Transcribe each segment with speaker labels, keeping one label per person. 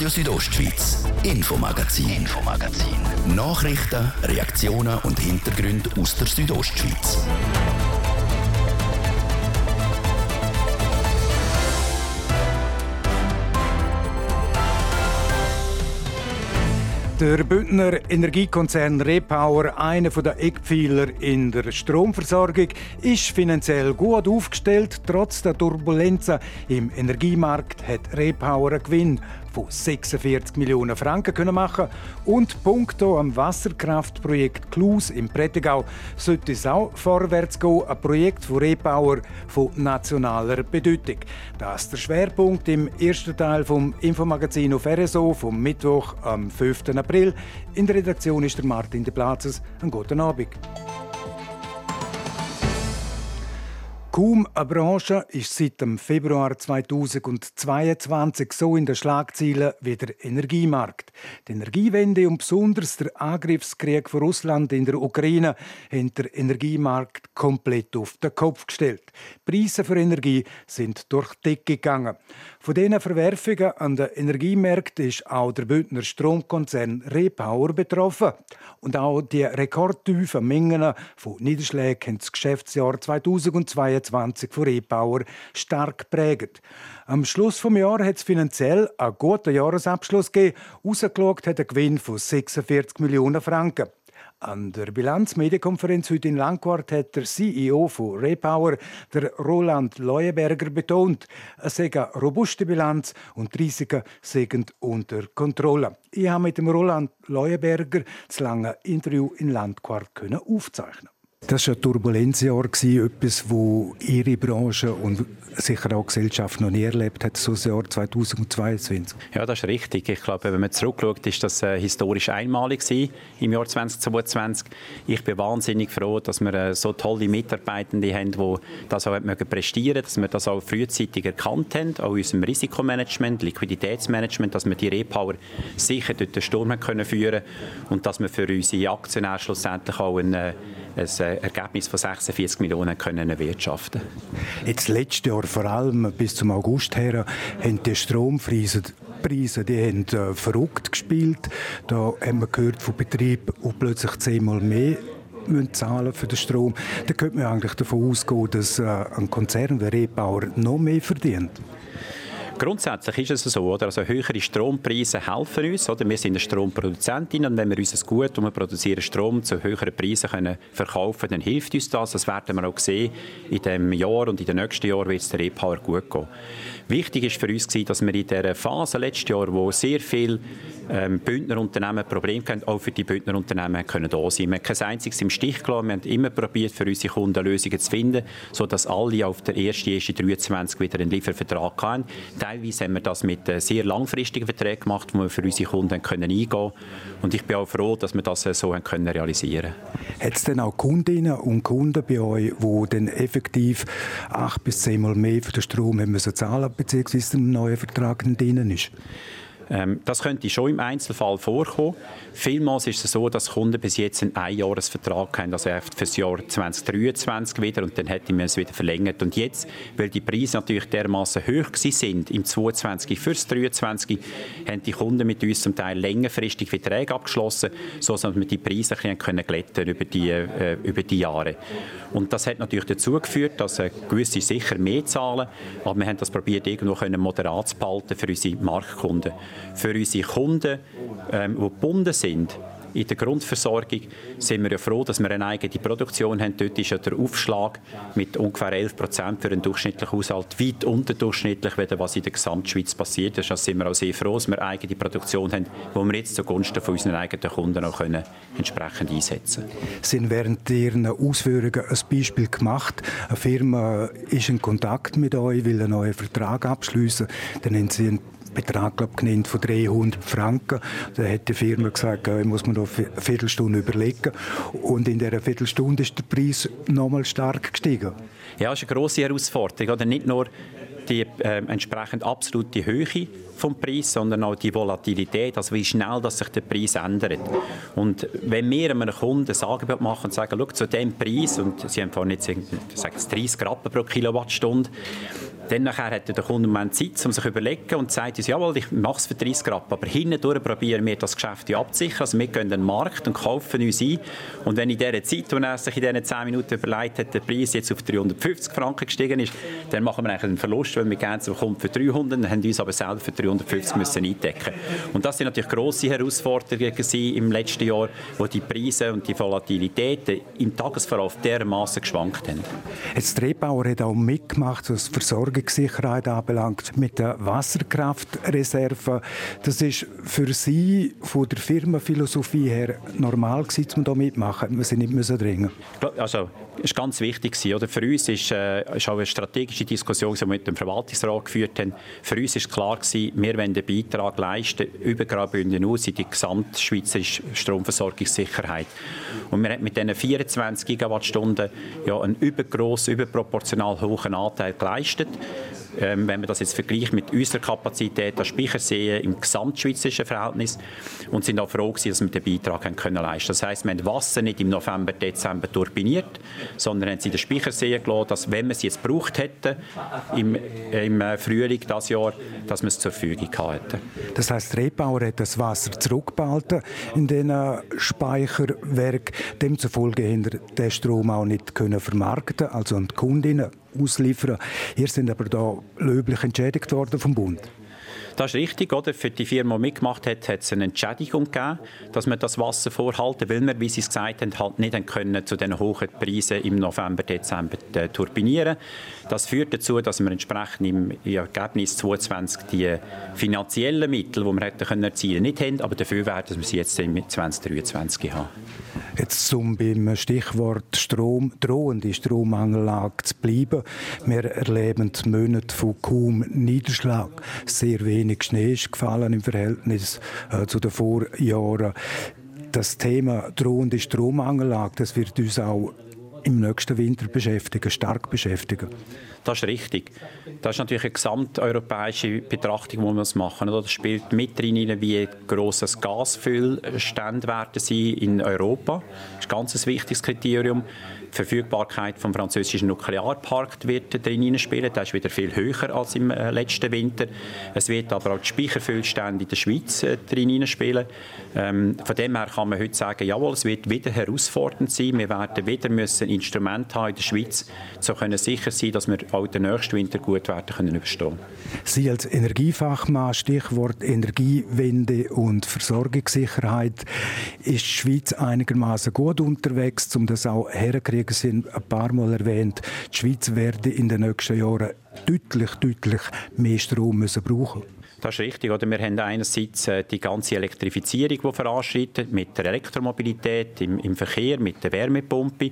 Speaker 1: Radio Südostschweiz, Infomagazin, Infomagazin. Nachrichten, Reaktionen und Hintergründe aus der Südostschweiz.
Speaker 2: Der Bündner Energiekonzern Repower, einer der Eckpfeiler in der Stromversorgung, ist finanziell gut aufgestellt. Trotz der Turbulenzen im Energiemarkt hat Repower einen Gewinn von 46 Millionen Franken können machen und punkto am Wasserkraftprojekt Klus im Prättigau sollte es auch vorwärts gehen, ein Projekt von Repower von nationaler Bedeutung. Das ist der Schwerpunkt im ersten Teil vom Infomagazin auf RSO vom Mittwoch am 5. April. In der Redaktion ist der Martin de Platzes. Einen guten Abend. Kaum eine Branche ist seit dem Februar 2022 so in den Schlagzeilen wie der Energiemarkt. Die Energiewende und besonders der Angriffskrieg von Russland in der Ukraine haben den Energiemarkt komplett auf den Kopf gestellt. Die Preise für Energie sind durch die Decke gegangen. Von diesen Verwerfungen an den Energiemärkten ist auch der Bündner Stromkonzern Repower betroffen. Und auch die rekordtiefen Mengen von Niederschlägen haben das Geschäftsjahr 2022 von Repower stark geprägt. Am Schluss des Jahres hat es finanziell einen guten Jahresabschluss gegeben. Rausgeschaut hat ein Gewinn von 46 Millionen Franken. An der Bilanzmedienkonferenz heute in Langquart hat der CEO von Repower, der Roland Leuenberger, betont, es sei eine robuste Bilanz und die Risiken seien unter Kontrolle. Ich habe mit dem Roland Leuenberger das lange Interview in Landquart aufzeichnen das war ein Turbulenzjahr, etwas, wo Ihre Branche und sicher auch Gesellschaft noch nie erlebt hat, so das Jahr 2022.
Speaker 3: Ja, das ist richtig. Ich glaube, wenn man zurückschaut, ist das äh, historisch einmalig im Jahr 2022. Ich bin wahnsinnig froh, dass wir äh, so tolle Mitarbeitende haben, die das auch mögen prestieren, dass wir das auch frühzeitig erkannt haben, auch in unserem Risikomanagement, Liquiditätsmanagement, dass wir die Repower sicher durch den Sturm können führen und dass wir für unsere Aktionäre schlussendlich auch ein, äh, ein Ergebnis von 46 Millionen können erwirtschaften
Speaker 2: Jetzt letztes Jahr, vor allem bis zum August her, haben die Strompreise Preise, die haben äh, verrückt gespielt. Da haben wir gehört von Betrieben, die plötzlich zehnmal mehr müssen zahlen für den Strom. Da könnte man eigentlich davon ausgehen, dass äh, ein Konzern wie Repower noch mehr verdient.
Speaker 3: Grundsätzlich ist es so, oder? Also höhere Strompreise helfen uns. Oder? Wir sind eine Stromproduzentin und wenn wir unser Gut, und wir produzieren Strom zu höheren Preisen können verkaufen, dann hilft uns das. Das werden wir auch sehen. In diesem Jahr und in den nächsten Jahren wird es der E-Power gut gehen. Wichtig ist für uns, dass wir in dieser Phase letztes Jahr, wo sehr viele ähm, Bündnerunternehmen Probleme hatten, auch für die Bündnerunternehmen können da sein. Wir haben kein einziges im Stich gelassen. Wir haben immer probiert, für unsere Kunden Lösungen zu finden, sodass alle auf der 1.1.23 wieder einen Liefervertrag haben. Teilweise haben wir das mit äh, sehr langfristigen Verträgen gemacht, wo wir für unsere Kunden können eingehen können. Und ich bin auch froh, dass wir das äh, so können realisieren
Speaker 2: können. Hat es denn auch Kundinnen und Kunden bei euch, die dann effektiv acht bis zehnmal mehr für den Strom haben müssen zahlen beziehungsweise ein neuer Vertrag drin ist?
Speaker 3: Ähm, das könnte schon im Einzelfall vorkommen. Vielmals ist es so, dass Kunden bis jetzt einen Einjahresvertrag haben, also für das Jahr 2023 wieder und dann hätten wir es wieder verlängert. Und jetzt, weil die Preise natürlich dermaßen hoch sind im 2022 für das 2023, haben die Kunden mit uns zum Teil längerfristig Verträge abgeschlossen, sodass wir die Preise ein bisschen glätten über die, äh, über die Jahre. Und das hat natürlich dazu geführt, dass äh, gewisse sicher mehr zahlen, aber wir haben das probiert irgendwo moderat zu behalten für unsere Marktkunden. Für unsere Kunden, ähm, die gebunden sind, in der Grundversorgung sind wir ja froh, dass wir eine eigene Produktion haben. Dort ist ja der Aufschlag mit ungefähr 11 Prozent für einen durchschnittlichen Haushalt weit unterdurchschnittlich, was in der Gesamtschweiz passiert ist. Also sind wir auch sehr froh, dass wir eine eigene Produktion haben, die wir jetzt zugunsten von unseren eigenen Kunden auch können entsprechend einsetzen können.
Speaker 2: sind während Ihren Ausführungen ein Beispiel gemacht. Eine Firma ist in Kontakt mit euch, will einen neuen Vertrag abschließen. Dann haben Sie einen Betrag glaub, genannt von 300 Franken. Da hat die Firma gesagt, ich muss mir noch eine Viertelstunde überlegen. Und in dieser Viertelstunde ist der Preis nochmal stark gestiegen.
Speaker 3: Ja, das ist eine grosse Herausforderung. Oder nicht nur die äh, entsprechend absolute Höhe vom Preis, sondern auch die Volatilität, also wie schnell dass sich der Preis ändert. Und wenn wir einem Kunden ein Angebot machen und sagen, schau, zu diesem Preis, und Sie haben vorhin jetzt sagen 30 Rappen pro Kilowattstunde, Dann nachher hat der Kunde einen Zeit, um sich zu überlegen und sagt uns, jawohl, ich mache es für 30 Grad, aber hinten durch probieren wir das Geschäft abzusichern. Also wir gehen den Markt und kaufen uns ein. Und wenn in dieser Zeit, in er sich in diesen 10 Minuten überlegt hat, der Preis jetzt auf 350 Franken gestiegen ist, dann machen wir eigentlich einen Verlust, weil wir gerne zum Kunden für 300, haben uns aber selber für 350 müssen eindecken. Und das sind natürlich grosse Herausforderungen im letzten Jahr, wo die Preise und die Volatilitäten im Tagesverlauf dermaßen geschwankt haben.
Speaker 2: Jetzt Drehbauer hat auch mitgemacht, was Versorgungssicherheit anbelangt, mit der Wasserkraftreserve. Das ist für Sie von der Firmenphilosophie her normal gewesen, um da mitmachen. Wir sind nicht müssen dringen.
Speaker 3: Also ist ganz wichtig gewesen, oder? Für uns ist, äh, ist auch eine strategische Diskussion, die wir mit dem Verwaltungsrat geführt haben. Für uns ist klar gewesen, wir wollen den Beitrag leisten über Graubünden aus in die gesamtschweizerische Stromversorgungssicherheit. Und wir haben mit diesen 24 Gigawattstunden ja einen übergrossen, überproportional hohen Anteil geleistet ähm, wenn man das jetzt vergleicht mit unserer Kapazität an Speichersee im gesamtschweizerischen Verhältnis und sind auch froh gewesen, dass wir den Beitrag haben können leisten. Das heißt, wir haben Wasser nicht im November, Dezember turbiniert, sondern haben sie den Speichersee gelassen, dass wenn wir es jetzt gebraucht hätten im, im äh, Frühling dieses Jahr, dass wir es zur Verfügung hätten.
Speaker 2: Das heißt, der Rebauer hat das Wasser zurückgehalten in den Speicherwerk. Demzufolge haben den Strom auch nicht können vermarkten, also an die Kundinnen ausliefern. Ihr sind aber da löblich entschädigt worden vom Bund.
Speaker 3: Das ist richtig, oder? Für die Firma, die mitgemacht hat, hat es eine Entschädigung gegeben, dass wir das Wasser vorhalten, weil wir, wie Sie es gesagt haben, halt nicht können zu den hohen Preisen im November, Dezember äh, turbinieren. Das führt dazu, dass wir entsprechend im Ergebnis 2022 die finanziellen Mittel, die wir hätten können erzielen, nicht haben, aber dafür werden wir sie jetzt im 2023 haben.
Speaker 2: Jetzt zum beim Stichwort Strom, drohende Strommangellage zu bleiben. Wir erleben Monate von kaum Niederschlag. Sehr wenig Schnee ist gefallen im Verhältnis äh, zu den Vorjahren. Das Thema drohende Strommangellage, das wird uns auch im nächsten Winter beschäftigen, stark beschäftigen.
Speaker 3: Das ist richtig. Das ist natürlich eine gesamteuropäische Betrachtung, die wir machen. Das spielt mit rein, wie gross das Gasfüllstände werden sein in Europa. Das ist ein ganz wichtiges Kriterium. Verfügbarkeit vom französischen Nuklearpark wird drin spielen. Der ist wieder viel höher als im äh, letzten Winter. Es wird aber auch die Speicherfüllstände in der Schweiz äh, drin spielen. Ähm, von dem her kann man heute sagen, jawohl, es wird wieder herausfordernd sein. Wir werden wieder müssen Instrumente haben in der Schweiz, so können sicher sein, dass wir auch den nächsten Winter gut werden können überstehen.
Speaker 2: Sie als Energiefachmann, Stichwort Energiewende und Versorgungssicherheit, ist die Schweiz einigermaßen gut unterwegs, um das auch herzukriegen Kollegen ein paar Mal erwähnt, die Schweiz werde in den nächsten Jahren deutlich, deutlich mehr Strom müssen brauchen
Speaker 3: das ist richtig. Oder? Wir haben einerseits äh, die ganze Elektrifizierung, die voranschreitet, mit der Elektromobilität im, im, Verkehr, mit der Wärmepumpe.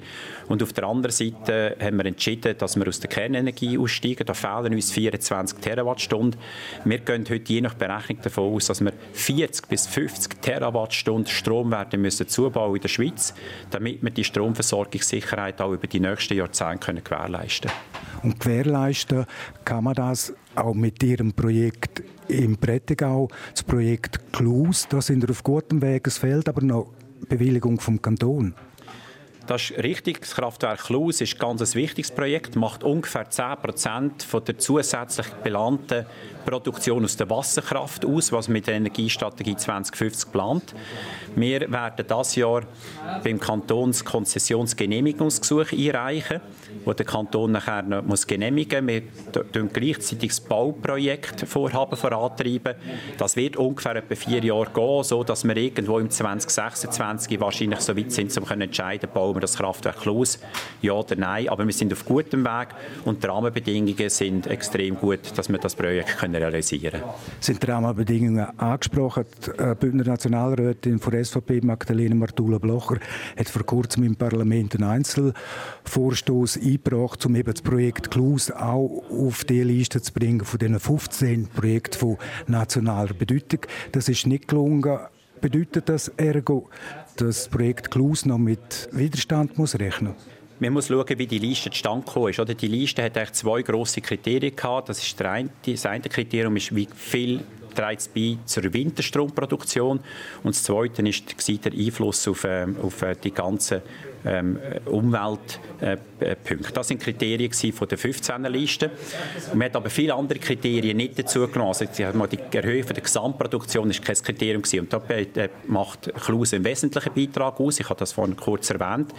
Speaker 3: Und auf der anderen Seite haben wir entschieden, dass wir aus der Kernenergie aussteigen. Da fehlen uns 24 Terawattstunden. Wir gehen heute je nach Berechnung davon aus, dass wir 40 bis 50 Terawattstunden Strom werden müssen zubauen in der Schweiz, damit wir die Stromversorgungssicherheit auch über die nächsten Jahrzehnte gewährleisten
Speaker 2: können. Und gewährleisten kann man das auch mit Ihrem Projekt im Prättigau, das Projekt Klus. Da sind wir auf gutem Weg, es fehlt aber noch Bewilligung vom Kanton.
Speaker 3: Das ist richtig. Das Kraftwerk Klus ist ein ganz wichtiges Projekt, macht ungefähr 10 Prozent der zusätzlich geplanten Produktion aus der Wasserkraft aus, was mit der Energiestrategie 2050 plant. Wir werden das Jahr beim Kantonskonzessionsgenehmigungsgesuch einreichen, wo der Kanton nachher noch muss genehmigen muss. Wir gleichzeitig das Bauprojekt vorantreiben. Das wird ungefähr etwa vier Jahre gehen, so dass wir irgendwo im 2026 wahrscheinlich so weit sind, um zu entscheiden, bauen wir das Kraftwerk los, ja oder nein. Aber wir sind auf gutem Weg und die Rahmenbedingungen sind extrem gut, dass wir das Projekt können realisieren.
Speaker 2: Sind die Rahmenbedingungen angesprochen? Die äh, Bündner Nationalrätin von SVP, Magdalena Martula-Blocher, hat vor kurzem im Parlament einen Einzelvorstoß eingebracht, um eben das Projekt Klus auch auf die Liste zu bringen von den 15 Projekten von nationaler Bedeutung. Das ist nicht gelungen. Bedeutet das ergo, dass das Projekt Klus noch mit Widerstand muss rechnen muss?
Speaker 3: Man muss schauen, wie die Liste zustande gekommen ist. Oder die Liste hat eigentlich zwei grosse Kriterien gehabt. Das, ist der eine, das eine Kriterium ist, wie viel trägt es bei zur Winterstromproduktion und das Zweite ist der Einfluss auf, äh, auf äh, die ganzen ähm, Umweltpunkte. Äh, das sind Kriterien von der 15er Liste. Man hat aber viele andere Kriterien nicht dazu genommen. Also die Erhöhung der Gesamtproduktion ist kein Kriterium gewesen. Und da macht Klause einen wesentlichen Beitrag aus. Ich habe das vorhin kurz erwähnt.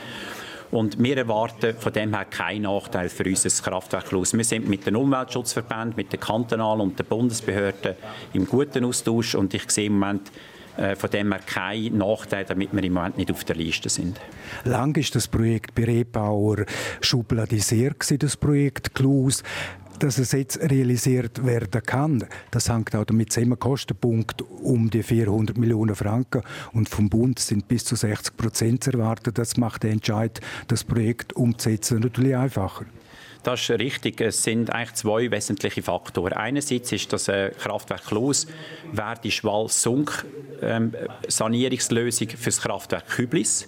Speaker 3: Und wir erwarten von dem her keinen Nachteil für unser Kraftwerk Luz. Wir sind mit den Umweltschutzverbänden, mit den kantonalen und den Bundesbehörden im guten Austausch und ich sehe im Moment äh, von dem her keinen Nachteil, damit wir im Moment nicht auf der Liste sind.
Speaker 2: Lang ist das Projekt bei Rebauer schubladisiert, das Projekt Klus dass es jetzt realisiert werden kann, das hängt auch damit zusammen, Kostenpunkt um die 400 Millionen Franken und vom Bund sind bis zu 60 Prozent zu erwarten. Das macht den Entscheid, das Projekt umzusetzen, natürlich einfacher.
Speaker 3: Das ist richtig. Es sind eigentlich zwei wesentliche Faktoren. Einerseits ist das äh, Kraftwerk Los wäre die Schwall-Sunk-Sanierungslösung ähm, für das Kraftwerk Küblis.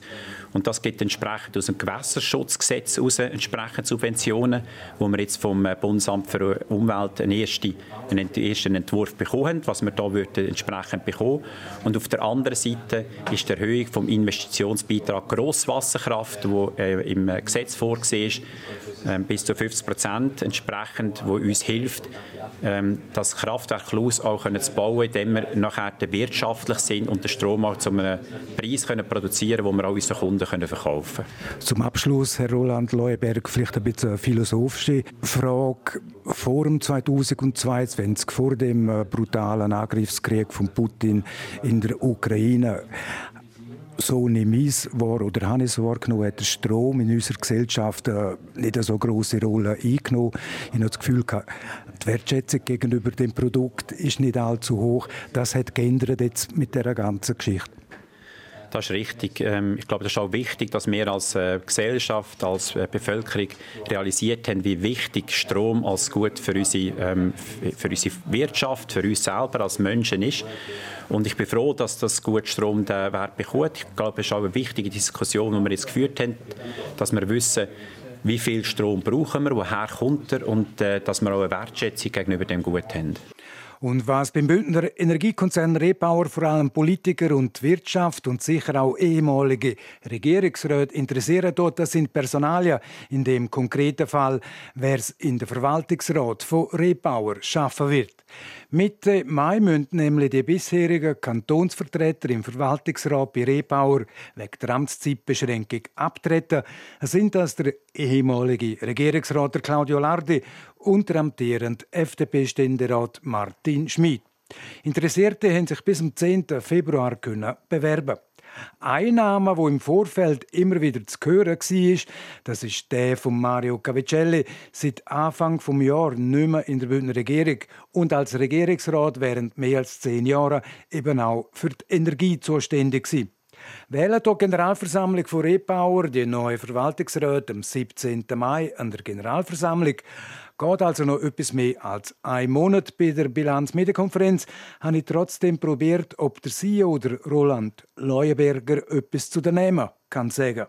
Speaker 3: Und das gibt entsprechend aus dem Gewässerschutzgesetz heraus entsprechend Subventionen, wo wir jetzt vom äh, Bundesamt für Umwelt einen ersten, einen ersten Entwurf bekommen was wir da entsprechend bekommen. Und auf der anderen Seite ist die Erhöhung vom Investitionsbeitrag Grosswasserkraft, wo äh, im Gesetz vorgesehen ist, äh, bis zu 50 Prozent entsprechend, wo uns hilft, ähm, das Kraftwerk Luz auch können zu bauen, indem wir nachher wirtschaftlich sind und den Strom auch zu einem Preis können produzieren können, den wir auch unseren Kunden können verkaufen können.
Speaker 2: Zum Abschluss, Herr Roland Leuenberg, vielleicht ein bisschen eine philosophische Frage. Vor dem 2022, vor dem äh, brutalen Angriffskrieg von Putin in der Ukraine, so nehme ich es wahr, oder habe ich es wahrgenommen, hat der Strom in unserer Gesellschaft äh, nicht eine so große Rolle eingenommen. Ich habe das Gefühl, die Wertschätzung gegenüber dem Produkt ist nicht allzu hoch. Das hat geändert jetzt mit der ganzen Geschichte.
Speaker 3: Das ist richtig. Ähm, ich glaube, das ist auch wichtig, dass wir als äh, Gesellschaft, als äh, Bevölkerung realisiert haben, wie wichtig Strom als Gut für unsere, ähm, für unsere Wirtschaft, für uns selber als Menschen ist. Und ich bin froh, dass das gut Strom den Wert bekommt. Ich glaube, es ist auch eine wichtige Diskussion, die wir jetzt geführt haben, dass wir wissen, wie viel Strom brauchen wir, woher kommt er und äh, dass wir auch eine Wertschätzung gegenüber dem Gut haben.
Speaker 2: Und was beim Bündner Energiekonzern Repower vor allem Politiker und Wirtschaft und sicher auch ehemalige Regierungsräte interessieren dort, das sind Personalien. In dem konkreten Fall, wer es in der Verwaltungsrat von Repower schaffen wird. Mitte Mai müssen nämlich die bisherigen Kantonsvertreter im Verwaltungsrat bei Repower wegen der Amtszeitbeschränkung abtreten. Es sind das der ehemalige Regierungsrat Claudio Lardi und der amtierende FDP-Ständerat Martin Schmid. Interessierte haben sich bis zum 10. Februar bewerben ein Name, der im Vorfeld immer wieder zu hören war, das ist der von Mario Cavicelli, seit Anfang des Jahres nicht mehr in der Bündner Regierung und als Regierungsrat während mehr als zehn Jahren eben auch für die Energie zuständig war. Wählen die Generalversammlung von Repower die neue Verwaltungsrat am 17. Mai an der Generalversammlung geht also noch etwas mehr als ein Monat bei der Bilanzmedienkonferenz, habe ich trotzdem probiert, ob der CEO oder Roland Leuenberger etwas zu nehmen kann sagen.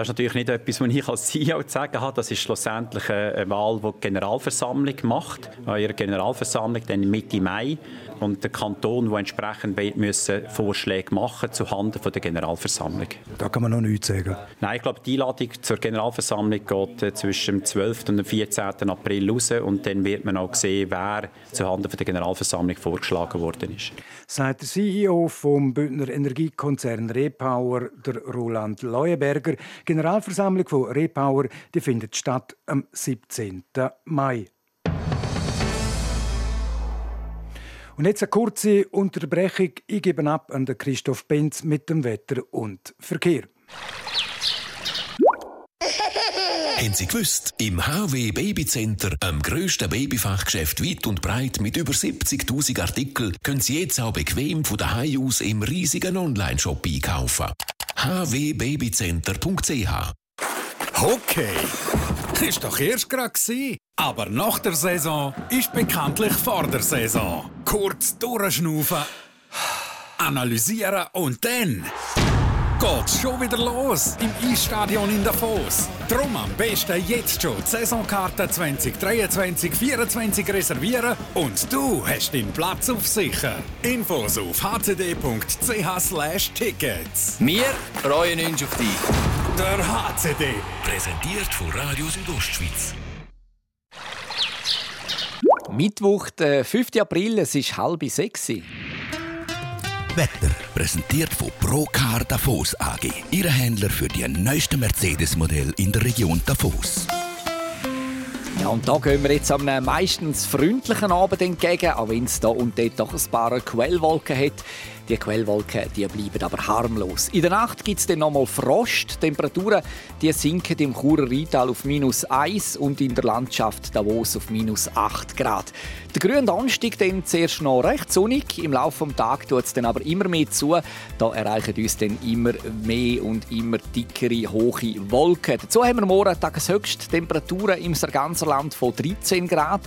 Speaker 3: Das ist natürlich nicht etwas, was ich als CEO zu sagen habe. Das ist schlussendlich eine Wahl, die die Generalversammlung macht. An ihrer Generalversammlung dann Mitte Mai und der Kanton, der entsprechend müssen Vorschläge machen zuhanden der Generalversammlung.
Speaker 2: Da kann man noch nichts sagen.
Speaker 3: Nein, ich glaube, die Einladung zur Generalversammlung geht äh, zwischen dem 12. und dem 14. April raus und dann wird man auch sehen, wer zuhanden der Generalversammlung vorgeschlagen worden ist.
Speaker 2: Sagt der CEO vom Bündner Energiekonzern Repower, der Roland Leuenberger. Generalversammlung von Repower die findet statt am 17. Mai. Und jetzt eine kurze Unterbrechung. Ich gebe ab an Christoph Benz mit dem Wetter und Verkehr.
Speaker 1: Haben Sie gewusst? Im HW Baby Center, am grössten Babyfachgeschäft weit und breit mit über 70.000 Artikeln, können Sie jetzt auch bequem von daheim aus im riesigen Online-Shop einkaufen. hwbabycenter.ch
Speaker 4: Okay, ist doch erst gerade aber nach der Saison ist bekanntlich vor der Saison. Kurz durchschnaufen, analysieren und dann geht's schon wieder los im Eisstadion in Davos. Drum am besten jetzt schon die Saisonkarte 2023-2024 reservieren und du hast deinen Platz auf sicher. Infos auf hcd.ch tickets.
Speaker 5: Wir freuen uns auf dich.
Speaker 4: Der HCD.
Speaker 1: Präsentiert von Radio Südostschweiz.
Speaker 6: Mittwoch, der 5. April, es ist halb sechs.
Speaker 1: Wetter präsentiert von Procar Davos AG. Ihre Händler für die neuesten Mercedes-Modell in der Region Davos.
Speaker 6: Ja, und da gehen wir jetzt am meistens freundlichen Abend entgegen, auch wenn es da und dort doch ein paar Quellwolken hat. Die Quellwolken die bleiben aber harmlos. In der Nacht gibt es dann nochmal Frost. Die Temperaturen die sinken im Churer Rheintal auf minus 1 und in der Landschaft Davos auf minus 8 Grad. Der grüne Donnerstag dann zuerst noch recht sonnig. Im Laufe des Tages tut es dann aber immer mehr zu. Da erreichen uns dann immer mehr und immer dickere, hohe Wolken. Dazu haben wir morgen Tageshöchste Temperaturen im ganzen Land von 13 Grad.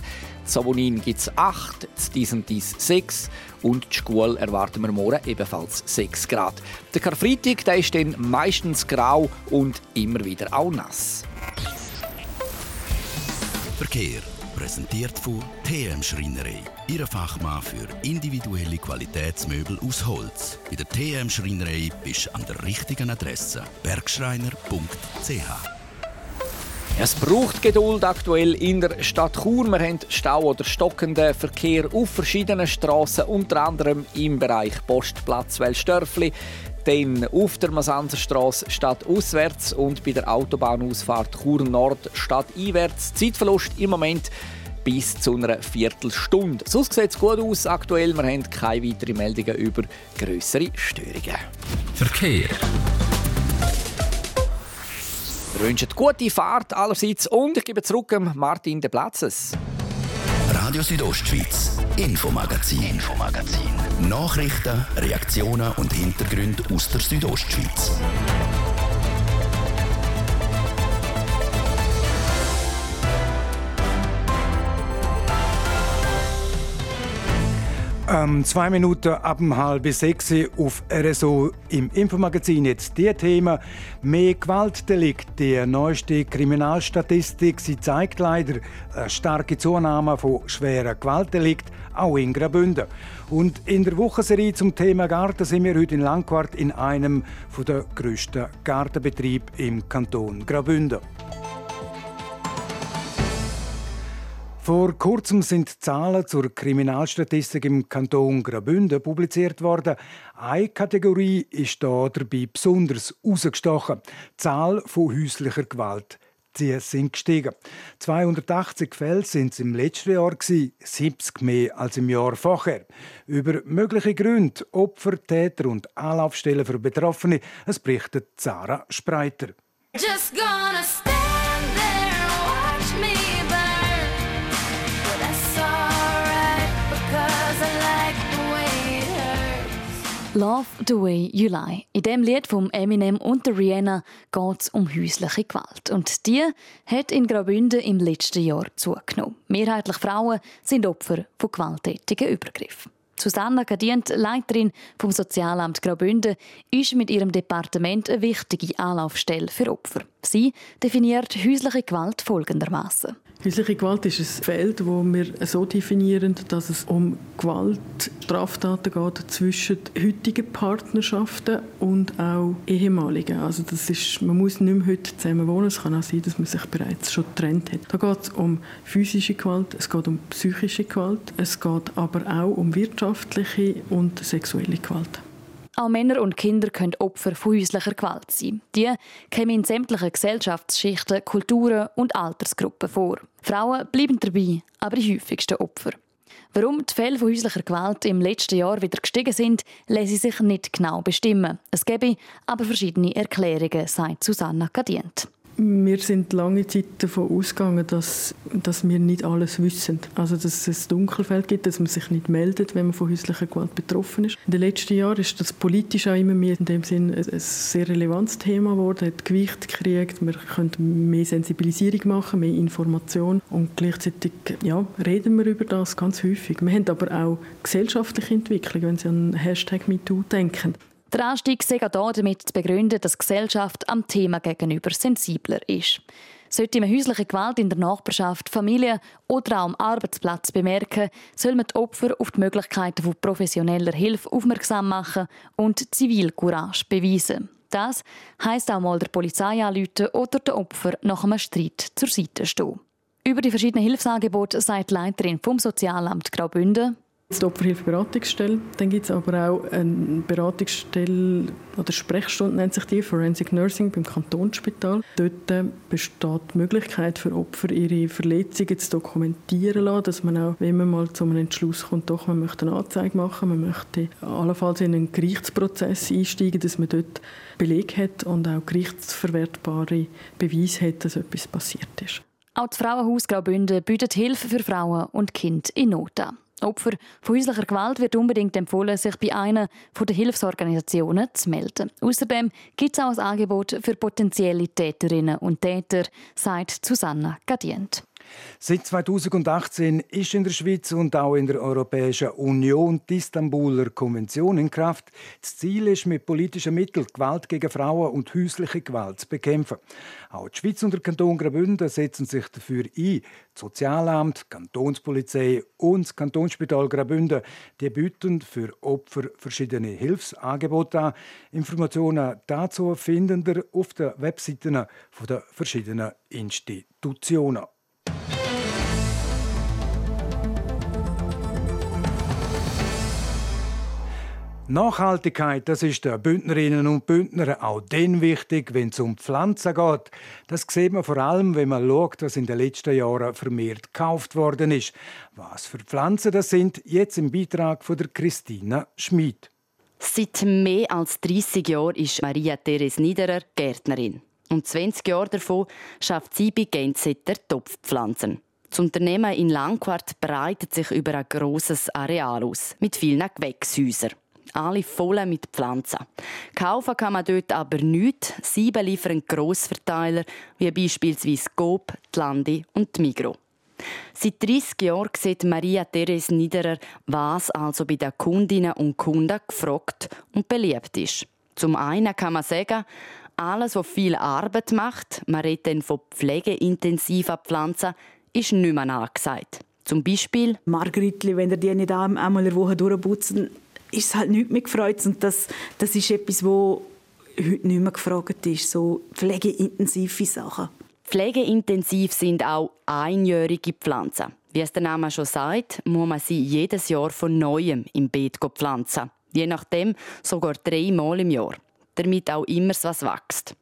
Speaker 6: Savonin gibt es 8, dies und dies 6 und die Schule erwarten wir morgen ebenfalls 6 Grad. Der Karfreitag der ist dann meistens grau und immer wieder auch nass.
Speaker 1: Verkehr präsentiert von TM Schreinerei. Ihre Fachmann für individuelle Qualitätsmöbel aus Holz. Bei der TM Schreinerei bist du an der richtigen Adresse. Bergschreiner.ch
Speaker 6: es braucht Geduld aktuell in der Stadt Chur. Wir haben Stau oder stockenden Verkehr auf verschiedenen Straßen, unter anderem im Bereich Postplatz Wellstörfli, dann auf der Masanzerstraße stadtauswärts und bei der Autobahnausfahrt Chur Nord stadteinwärts. Zeitverlust im Moment bis zu einer Viertelstunde. Sonst sieht es gut aus aktuell. Wir haben keine weiteren Meldungen über größere Störungen.
Speaker 1: Verkehr.
Speaker 6: Wir wünschen gute Fahrt allerseits und ich gebe zurück an Martin de Platzes.
Speaker 1: Radio Südostschweiz, Infomagazin, Infomagazin. Nachrichten, Reaktionen und Hintergründe aus der Südostschweiz.
Speaker 2: Ähm, zwei Minuten ab dem halb sechs auf RSO im Infomagazin. Jetzt die Thema mehr Gewaltdelikt. Die neueste Kriminalstatistik sie zeigt leider eine starke Zunahme von schweren Gewaltdelikten, auch in Graubünden. Und in der Wochenserie zum Thema Garten sind wir heute in Langquart in einem der grössten Gartenbetriebe im Kanton Graubünden. Vor kurzem sind Zahlen zur Kriminalstatistik im Kanton Graubünden publiziert worden. Eine Kategorie ist da dabei besonders herausgestochen. Die Zahl von häuslicher Gewalt. Die sind gestiegen. 280 Fälle sind es im letzten Jahr, 70 mehr als im Jahr vorher. Über mögliche Gründe, Opfer, Täter und Anlaufstellen für Betroffene, es berichtet Sarah Spreiter. Just gonna
Speaker 7: Love the Way You Lie. In dem Lied von Eminem und der Rihanna geht es um häusliche Gewalt. Und die hat in Graubünden im letzten Jahr zugenommen. Mehrheitlich Frauen sind Opfer von gewalttätigen Übergriffen. Susanna Gadient, Leiterin vom Sozialamt Graubünden, ist mit ihrem Departement eine wichtige Anlaufstelle für Opfer. Sie definiert häusliche Gewalt folgendermaßen.
Speaker 8: Häusliche Gewalt ist ein Feld, das wir so definieren, dass es um Gewaltstraftaten geht zwischen heutigen Partnerschaften und auch ehemaligen. Also das ist, man muss nicht mehr heute zusammen wohnen. Es kann auch sein, dass man sich bereits schon getrennt hat. Da geht es um physische Gewalt, es geht um psychische Gewalt, es geht aber auch um wirtschaftliche und sexuelle Gewalt.
Speaker 7: Auch Männer und Kinder können Opfer von häuslicher Gewalt sein. Die kommen in sämtlichen Gesellschaftsschichten, Kulturen und Altersgruppen vor. Frauen bleiben dabei, aber die häufigsten Opfer. Warum die Fälle von häuslicher Gewalt im letzten Jahr wieder gestiegen sind, lässt sich nicht genau bestimmen. Es gäbe aber verschiedene Erklärungen, sagt Susanna Gadient.
Speaker 8: Wir sind lange Zeit davon ausgegangen, dass, dass wir nicht alles wissen. Also, dass es ein Dunkelfeld gibt, dass man sich nicht meldet, wenn man von häuslicher Gewalt betroffen ist. In den letzten Jahren ist das politisch auch immer mehr in dem Sinn ein sehr relevantes Thema geworden, hat Gewicht gekriegt. Wir können mehr Sensibilisierung machen, mehr Information und gleichzeitig ja, reden wir über das ganz häufig. Wir haben aber auch gesellschaftliche Entwicklung, wenn Sie an Hashtag MeToo denken.
Speaker 7: Der Anstieg sei auch damit zu begründen, dass die Gesellschaft am Thema gegenüber sensibler ist. Sollte man häusliche Gewalt in der Nachbarschaft, Familie oder auch am Arbeitsplatz bemerken, soll man die Opfer auf die Möglichkeiten von professioneller Hilfe aufmerksam machen und Zivilcourage beweisen. Das heisst auch mal der Polizei anrufen oder den Opfer nach einem Streit zur Seite stehen. Über die verschiedenen Hilfsangebote sagt die Leiterin vom Sozialamt Graubünden
Speaker 8: die Opferhilfe-Beratungsstelle. Dann gibt es aber auch eine Beratungsstelle oder Sprechstunde, nennt sich die, Forensic Nursing beim Kantonsspital. Dort äh, besteht die Möglichkeit für Opfer, ihre Verletzungen zu dokumentieren lassen, dass man auch, wenn man mal zu einem Entschluss kommt, doch, man möchte eine Anzeige machen, man möchte allenfalls in einen Gerichtsprozess einsteigen, dass man dort Beleg hat und auch gerichtsverwertbare Beweise hat, dass etwas passiert ist.
Speaker 7: Auch das Frauenhaus Graubünden bietet Hilfe für Frauen und Kinder in Not an. Opfer von häuslicher Gewalt wird unbedingt empfohlen, sich bei einer der Hilfsorganisationen zu melden. Außerdem gibt es auch ein Angebot für potenzielle Täterinnen und Täter, sagt Susanna Gadient.
Speaker 2: Seit 2018 ist in der Schweiz und auch in der Europäischen Union die Istanbuler Konvention in Kraft. Das Ziel ist, mit politischen Mitteln Gewalt gegen Frauen und häusliche Gewalt zu bekämpfen. Auch die Schweiz und der Kanton Graubünden setzen sich dafür ein. Das Sozialamt, die Kantonspolizei und das Kantonsspital Graubünden die bieten für Opfer verschiedene Hilfsangebote an. Informationen dazu finden Sie auf den Webseiten der verschiedenen Institutionen. Nachhaltigkeit, das ist den Bündnerinnen und Bündnern auch dann wichtig, wenn es um Pflanzen geht. Das sieht man vor allem, wenn man schaut, was in den letzten Jahren vermehrt gekauft worden ist. Was für Pflanzen das sind, jetzt im Beitrag von der Christina Schmid.
Speaker 9: Seit mehr als 30 Jahren ist Maria Therese Niederer Gärtnerin. Und 20 Jahre davon schafft sie bei Gensetter Topfpflanzen. Das Unternehmen in Langquart breitet sich über ein grosses Areal aus, mit vielen Gewächshäusern alle voll mit Pflanzen. Kaufen kann man dort aber nichts. Sie beliefern Grossverteiler, wie beispielsweise Coop, die Landi und die Migro. Seit 30 Jahren sieht Maria Therese Niederer, was also bei den Kundinnen und Kunden gefragt und beliebt ist. Zum einen kann man sagen, alles, was viel Arbeit macht, man redet dann von pflegeintensiven Pflanzen, ist nicht mehr angesagt. Zum Beispiel
Speaker 10: Margritli, wenn ihr die nicht einmal in der Woche durchputzen, ist es halt nicht mehr gefreut. Und das, das ist etwas, wo heute nicht mehr gefragt ist. So pflegeintensive Sachen.
Speaker 9: Pflegeintensiv sind auch einjährige Pflanzen. Wie es der Name schon sagt, muss man sie jedes Jahr von Neuem im Beet pflanzen. Je nachdem sogar dreimal im Jahr. Damit auch immer was wächst.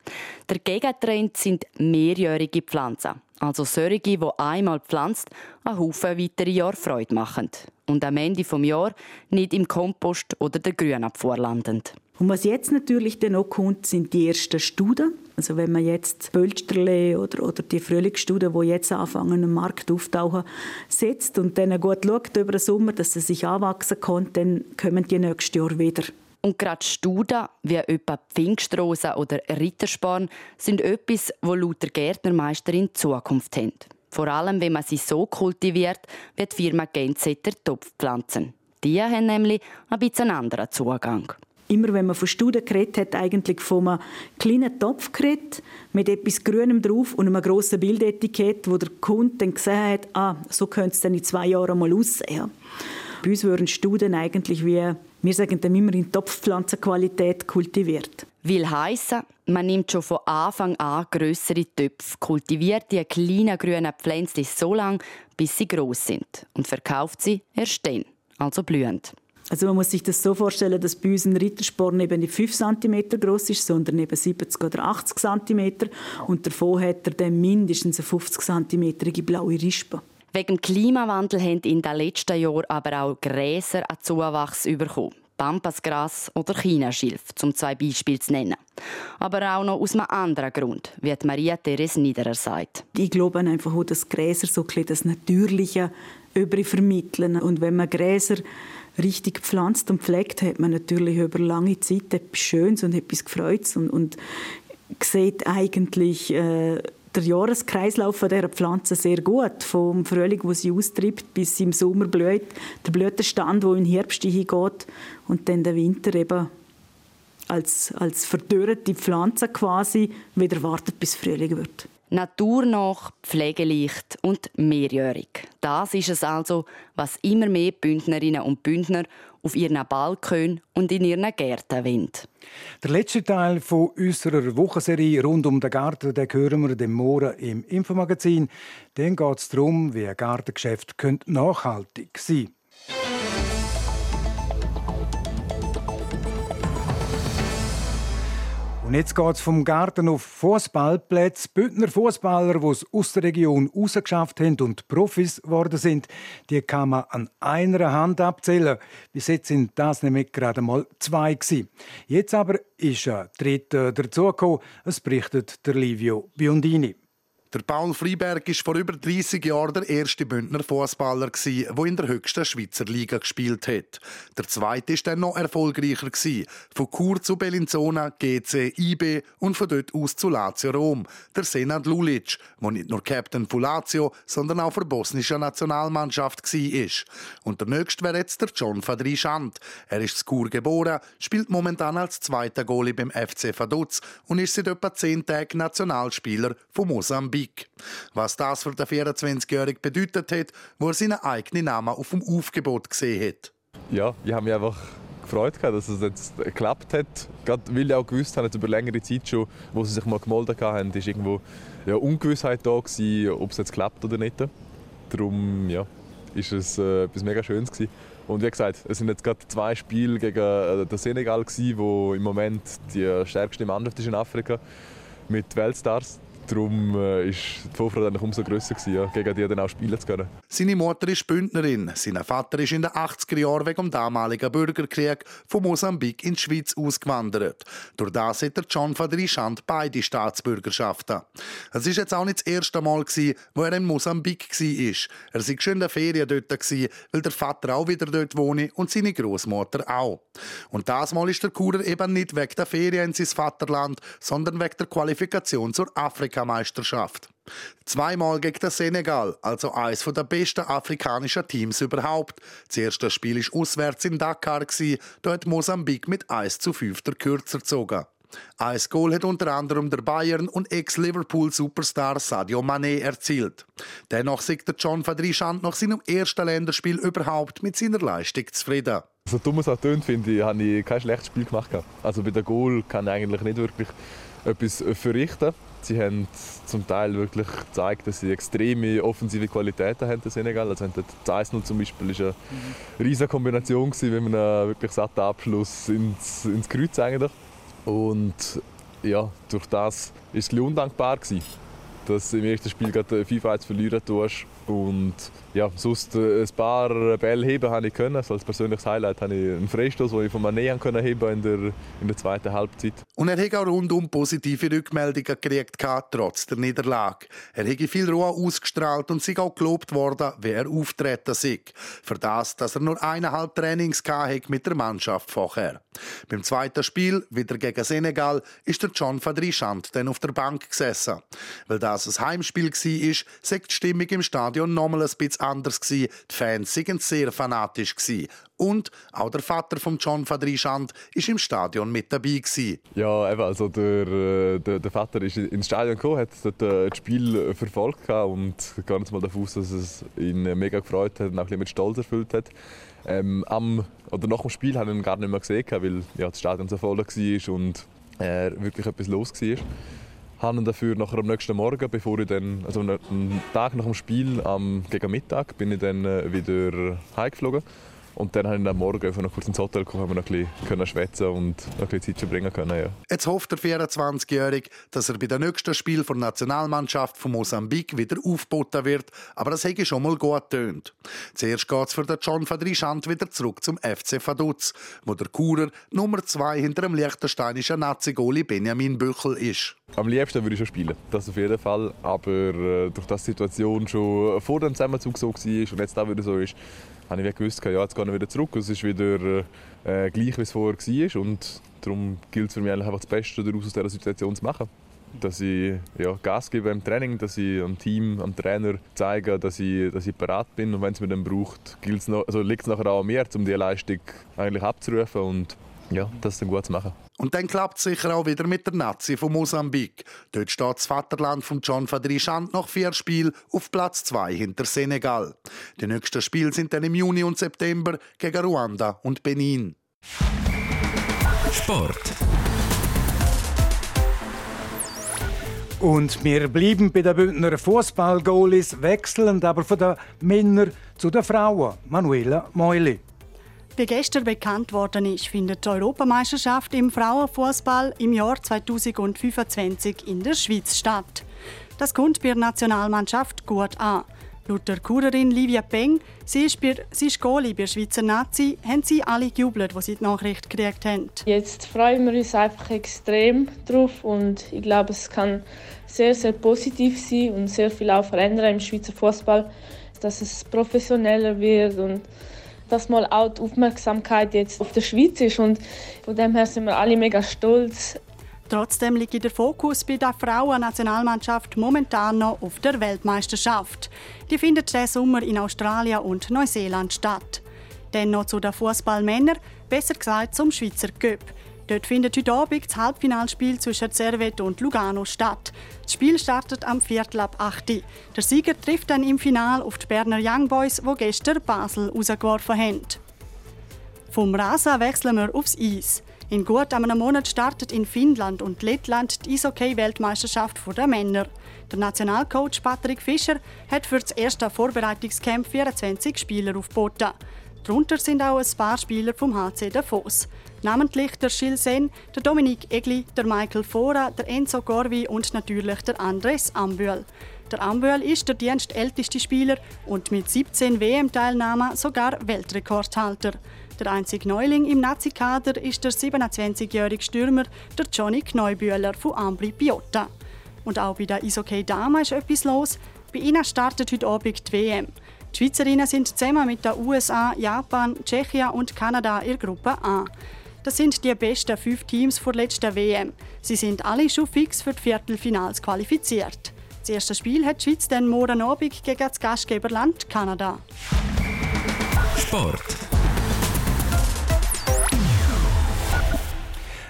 Speaker 9: Der Gegentrend sind mehrjährige Pflanzen. Also solche, die einmal pflanzt, einen Haufen weitere Jahre Freude machen. Und am Ende des Jahres nicht im Kompost oder der Grünabfuhr landen.
Speaker 10: Und was jetzt natürlich noch kommt, sind die ersten Studen. Also wenn man jetzt Pölsterle oder, oder die Frühlingsstuden, die jetzt anfangen, am Markt auftauchen, setzt und dann gut schaut über den Sommer, dass sie sich anwachsen können, dann kommen die nächstes Jahr wieder.
Speaker 9: Und gerade Studen wie etwa Pfingstrose oder Rittersporn sind etwas, wo laut der Gärtnermeisterin Zukunft haben. Vor allem, wenn man sie so kultiviert, wie die Firma Gensetter Topfpflanzen. Die haben nämlich ein bisschen anderen Zugang.
Speaker 10: Immer wenn man von Studen geredet hat, eigentlich von einem kleinen Topf geredet, mit etwas Grünem drauf und einem grossen Bildetikett, wo der Kunde dann gesehen hat, ah, so könnte es dann in zwei Jahren mal aussehen. Bei uns würden Studen eigentlich wie wir sagen dann immer in Topfpflanzenqualität kultiviert.
Speaker 9: Will heißen, man nimmt schon von Anfang an größere Töpfe, kultiviert die kleinen grünen Pflänzchen so lange, bis sie groß sind und verkauft sie erst dann, also blühend.
Speaker 10: Also man muss sich das so vorstellen, dass bei uns ein Rittersporn eben nicht 5 cm groß ist, sondern eben 70 oder 80 cm und davon hat er dann mindestens eine 50 cm blaue Rispe.
Speaker 9: Wegen Klimawandel haben in den letzten Jahren aber auch Gräser an Zuwachs bekommen. Pampasgras oder Chinaschilf, um zwei Beispiele zu nennen. Aber auch noch aus einem anderen Grund, wie Maria Therese Niederer sagt.
Speaker 10: Ich glaube einfach auch, dass Gräser so ein das Natürliche vermitteln. Und wenn man Gräser richtig pflanzt und pflegt, hat man natürlich über lange Zeit etwas Schönes und etwas Gefreutes und, und sieht eigentlich äh, der Jahreskreislauf dieser Pflanze sehr gut. Vom Frühling, wo sie austreibt, bis sie im Sommer blüht. Der Blütenstand, der im Herbst hingeht und dann der Winter eben als, als verdörrte Pflanze quasi wieder wartet, bis Frühling wird.
Speaker 9: Naturnach, pflegeleicht und mehrjährig. Das ist es also, was immer mehr Bündnerinnen und Bündner auf ihren Balkon und in ihren Gärten wollen.
Speaker 2: Der letzte Teil von unserer Wochenserie rund um den Garten den hören wir dem Morgen im Infomagazin. Dann geht es darum, wie ein Gartengeschäft nachhaltig sein könnte. Und jetzt geht es vom Garten auf Fußballplätze. Bündner Fußballer, die es aus der Region rausgeschafft haben und Profis geworden sind, die kann man an einer Hand abzählen. Bis jetzt sind das nämlich gerade mal zwei gewesen. Jetzt aber ist ein dritter dazugekommen. Es berichtet der Livio Biondini.
Speaker 11: Der Paul Freiberg war vor über 30 Jahren der erste Bündner Fußballer, der in der höchsten Schweizer Liga gespielt hat. Der zweite war dann noch erfolgreicher. Von Chur zu Bellinzona, GC, IB und von dort aus zu Lazio Rom. Der Senad Lulic, der nicht nur Captain von Lazio, sondern auch für bosnische Nationalmannschaft war. Und der nächste wäre jetzt der John Fadri Schand. Er ist in Chur geboren, spielt momentan als zweiter Goalie beim FC Vaduz und ist seit etwa zehn Tagen Nationalspieler von Mosambik. Musik. Was das für den 24-Jährigen bedeutet hat, wo er seinen eigenen Namen auf dem Aufgebot gesehen hat.
Speaker 12: Ja, ich habe mich einfach gefreut, dass es jetzt geklappt hat. Gerade weil ich auch gewusst habe, über längere Zeit schon, wo sie sich mal gemeldet haben, ist irgendwo ja, Ungewissheit da gewesen, ob es jetzt klappt oder nicht. Darum ja, ist es äh, etwas mega Schönes gewesen. Und wie gesagt, es sind jetzt gerade zwei Spiele gegen äh, den Senegal gewesen, wo im Moment die stärkste Mannschaft ist in Afrika mit Weltstars. Darum war äh, die Vorfreude eigentlich umso grösser, gewesen, ja, gegen die dann auch spielen zu können.
Speaker 11: Seine Mutter ist Bündnerin. Sein Vater ist in den 80er Jahren wegen dem damaligen Bürgerkrieg von Mosambik in die Schweiz ausgewandert. Durch das hat der John Fadrichand beide Staatsbürgerschaften. Es war jetzt auch nicht das erste Mal, gewesen, wo er in Mosambik war. Er war schon in der Ferien dort, gewesen, weil der Vater auch wieder dort wohnt und seine Großmutter auch. Und das Mal ist der Kurer eben nicht wegen der Ferien in sein Vaterland, sondern wegen der Qualifikation zur Afrika Afrikameisterschaft. Zweimal gegen den Senegal, also eines der besten afrikanischen Teams überhaupt. Das erste Spiel war auswärts in Dakar. Da hat Mosambik mit 1 zu 5 der Kürzer gezogen. Ein Goal hat unter anderem der Bayern und Ex-Liverpool-Superstar Sadio Mané erzielt. Dennoch sagt der John Fadrichand nach seinem ersten Länderspiel überhaupt mit seiner Leistung zufrieden.
Speaker 12: So dumm es auch tönt, finde ich, habe ich kein schlechtes Spiel gemacht. Also bei der Goal kann ich eigentlich nicht wirklich etwas verrichten. Sie haben zum Teil wirklich gezeigt, dass sie extreme offensive Qualitäten haben, der Senegal. Also das 1 zum Beispiel war eine mhm. riesige Kombination mit einem wirklich satten Abschluss ins, ins Kreuz eigentlich. Und ja, durch das war es undankbar gewesen, dass du im ersten Spiel gerade 5-1 verlieren tust und ja, sonst äh, ein paar Bälle heben habe ich können. Also als persönliches Highlight habe ich einen Freistoß, den ich von Mané können heben in der, in der zweiten Halbzeit.
Speaker 11: Und er hat auch rundum positive Rückmeldungen gekriegt, trotz der Niederlage. Er hat viel Ruhe ausgestrahlt und sich auch gelobt worden, wie er auftreten sei. Für das, dass er nur eineinhalb Trainings mit der Mannschaft vorher. Beim zweiten Spiel, wieder gegen Senegal, ist der John Fadrichand dann auf der Bank gesessen. Weil das ein Heimspiel war, sagt die Stimmung im Stadion nochmal ein bisschen anders gewesen. Die Fans waren sehr fanatisch gewesen. Und auch der Vater von John Fadrichand ist im Stadion mit dabei gewesen.
Speaker 12: Ja, eben, also der, äh, der, der, Vater ist ins Stadion gekommen, hat dort äh, das Spiel verfolgt und nicht mal davon aus, dass es ihn mega gefreut hat und auch ein mit Stolz erfüllt hat. Ähm, am, oder nach dem Spiel haben wir ihn gar nicht mehr gesehen, weil ja, das Stadion so voll war und äh, wirklich etwas los war habe ihn dafür nachher am nächsten Morgen, bevor ich dann, also einen Tag nach dem Spiel, am, gegen Mittag, bin ich dann äh, wieder heimgeflogen und dann konnte ich am Morgen einfach noch kurz ins Hotel kommen, wir noch ein bisschen schwätzen und noch ein bisschen Zeit verbringen können. Ja.
Speaker 11: Jetzt hofft der 24-Jährige, dass er bei den nächsten Spiel der Nationalmannschaft von Mosambik wieder aufgeboten wird, aber das hätte schon mal gut getönt. Zuerst geht es für den John Fadrichand wieder zurück zum FC Vaduz, wo der Kurer Nummer 2 hinter dem liechtensteinischen Nazi-Goli Benjamin Büchel ist.
Speaker 12: Am liebsten würde ich schon spielen, das auf jeden Fall. Aber äh, durch die Situation schon vor dem Zusammenzug so war und jetzt auch wieder so ist, habe ich gewusst, ja, jetzt gehe ich wieder zurück. Es ist wieder äh, gleich, wie es vorher war. Und darum gilt es für mich einfach das Beste daraus aus dieser Situation zu machen. Dass ich ja, Gas gebe im Training, dass ich am Team, am Trainer zeige, dass ich, dass ich bereit bin. Und wenn es mir dann braucht, also liegt es nachher auch an mir, um diese Leistung eigentlich abzurufen. Und ja, das dann gut zu machen.
Speaker 11: Und dann klappt es sicher auch wieder mit der Nazi von Mosambik. Dort steht das Vaterland von John Fadrichand nach vier Spielen auf Platz zwei hinter Senegal. Die nächsten Spiele sind dann im Juni und September gegen Ruanda und Benin.
Speaker 1: Sport.
Speaker 2: Und wir bleiben bei den Bündner Fußballgoalies, wechselnd aber von den Männern zu den Frauen. Manuela Meuli.
Speaker 13: Wie gestern bekannt worden ist, findet die Europameisterschaft im Frauenfußball im Jahr 2025 in der Schweiz statt. Das kommt bei der Nationalmannschaft gut an. Laut der Kurerin Livia Peng, sie ist, bei, sie ist Goalie bei der Schweizer Nazi, haben sie alle gejubelt, als sie die Nachricht gekriegt haben.
Speaker 14: Jetzt freuen wir uns einfach extrem drauf und ich glaube, es kann sehr, sehr positiv sein und sehr viel auch verändern im Schweizer Fußball, dass es professioneller wird und dass mal auch die Aufmerksamkeit jetzt auf der Schweiz ist und von dem her sind wir alle mega stolz.
Speaker 13: Trotzdem liegt der Fokus bei der Frauen-Nationalmannschaft momentan noch auf der Weltmeisterschaft. Die findet diesen Sommer in Australien und Neuseeland statt. Dann noch zu den Fußballmännern, besser gesagt zum Schweizer Cup. Dort findet heute Abend das Halbfinalspiel zwischen Servet und Lugano statt. Das Spiel startet am Viertel ab 8 Uhr. Der Sieger trifft dann im Finale auf die Berner Young Boys, die gestern Basel rausgeworfen haben. Vom Rasen wechseln wir aufs Eis. In gut einem Monat startet in Finnland und Lettland die Eishockey-Weltmeisterschaft der Männer. Der Nationalcoach Patrick Fischer hat für das erste Vorbereitungscamp 24 Spieler aufgeboten. Darunter sind auch ein paar Spieler vom HC Davos. Namentlich der Gilles Sen, der Dominik Egli, der Michael Fora, der Enzo Gorvi und natürlich der Andres Ambühl. Der Ambühl ist der dienstälteste Spieler und mit 17 WM-Teilnahmen sogar Weltrekordhalter. Der einzige Neuling im Nazi-Kader ist der 27-jährige Stürmer der Johnny Kneubühler von Ambri Piotta. Und auch bei der Isokay Dama ist etwas los. Bei ihnen startet heute Abend die WM. Die Schweizerinnen sind zusammen mit den USA, Japan, Tschechien und Kanada in Gruppe A. Das sind die besten fünf Teams der letzten WM. Sie sind alle schon fix für die Viertelfinals qualifiziert. Das erste Spiel hat die Schweiz dann morgen Abend gegen das Gastgeberland Kanada.
Speaker 1: Sport.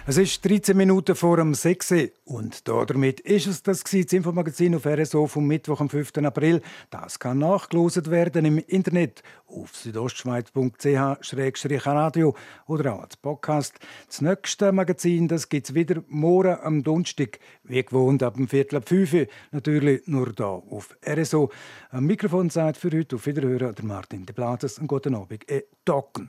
Speaker 2: Es ist 13 Minuten vor dem 6 und damit ist es das, das Infomagazin auf RSO vom Mittwoch, am 5. April. Das kann nachgelost werden im Internet auf südostschweiz.ch-radio oder auch als Podcast. Das nächste Magazin gibt es wieder morgen am Donnerstag, wie gewohnt ab dem Viertel ab 5 natürlich nur hier auf RSO. Am Mikrofon sagt für heute auf Wiederhören der Martin de Blases. Einen guten Abend. E Docken.